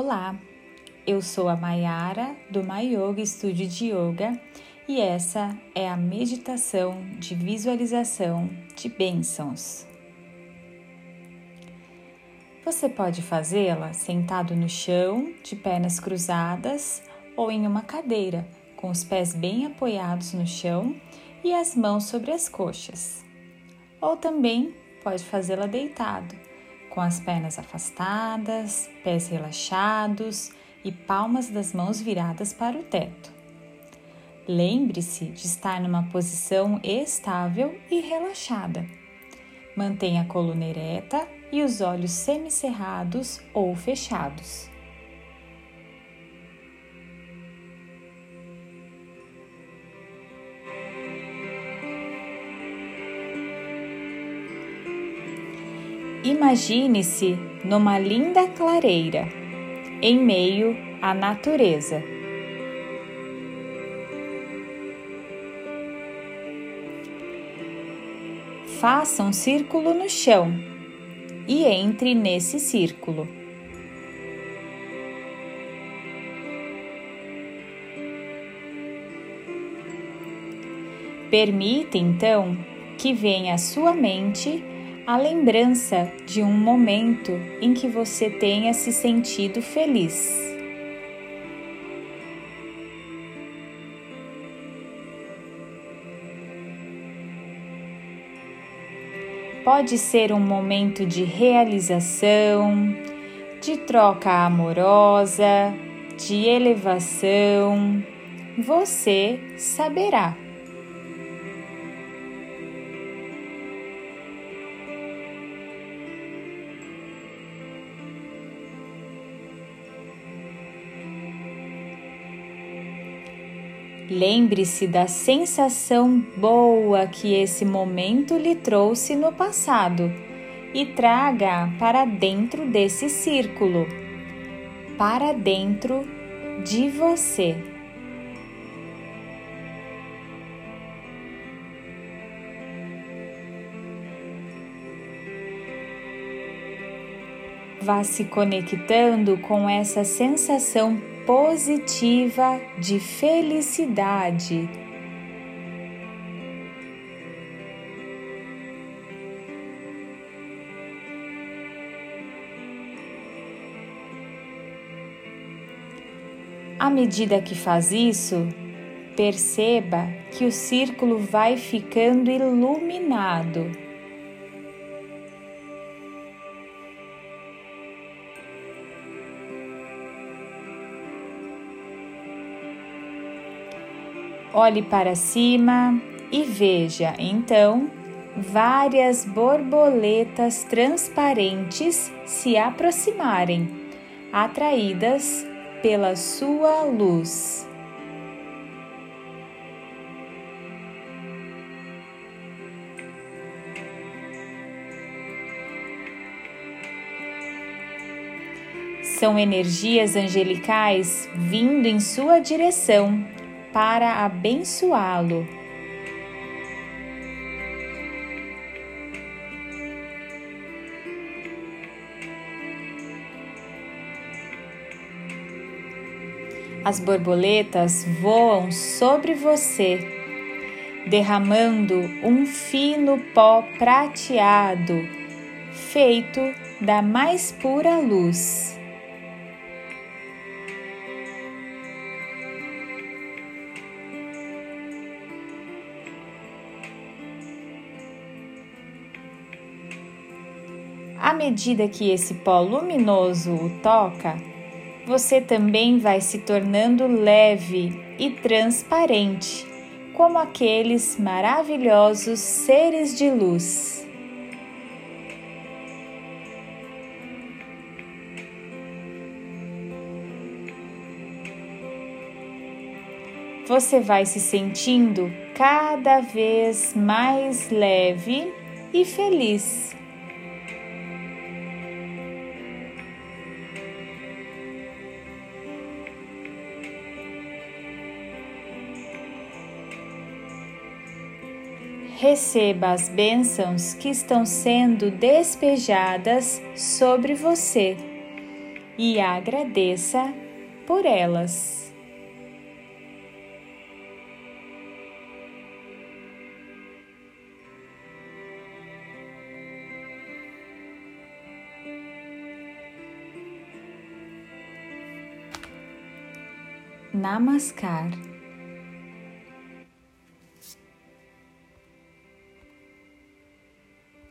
Olá, eu sou a Mayara do My Yoga Studio de Yoga e essa é a meditação de visualização de bênçãos. Você pode fazê-la sentado no chão, de pernas cruzadas ou em uma cadeira, com os pés bem apoiados no chão e as mãos sobre as coxas. Ou também pode fazê-la deitado com as pernas afastadas, pés relaxados e palmas das mãos viradas para o teto. Lembre-se de estar numa posição estável e relaxada. Mantenha a coluna ereta e os olhos semicerrados ou fechados. Imagine-se numa linda clareira, em meio à natureza. Faça um círculo no chão e entre nesse círculo. Permita então que venha à sua mente a lembrança de um momento em que você tenha se sentido feliz. Pode ser um momento de realização, de troca amorosa, de elevação. Você saberá. Lembre-se da sensação boa que esse momento lhe trouxe no passado e traga para dentro desse círculo, para dentro de você. Vá se conectando com essa sensação positiva de felicidade. À medida que faz isso, perceba que o círculo vai ficando iluminado. Olhe para cima e veja então várias borboletas transparentes se aproximarem, atraídas pela sua luz. São energias angelicais vindo em sua direção para abençoá-lo. As borboletas voam sobre você, derramando um fino pó prateado, feito da mais pura luz. Medida que esse pó luminoso o toca, você também vai se tornando leve e transparente, como aqueles maravilhosos seres de luz. Você vai se sentindo cada vez mais leve e feliz. receba as bênçãos que estão sendo despejadas sobre você e agradeça por elas. Namaskar.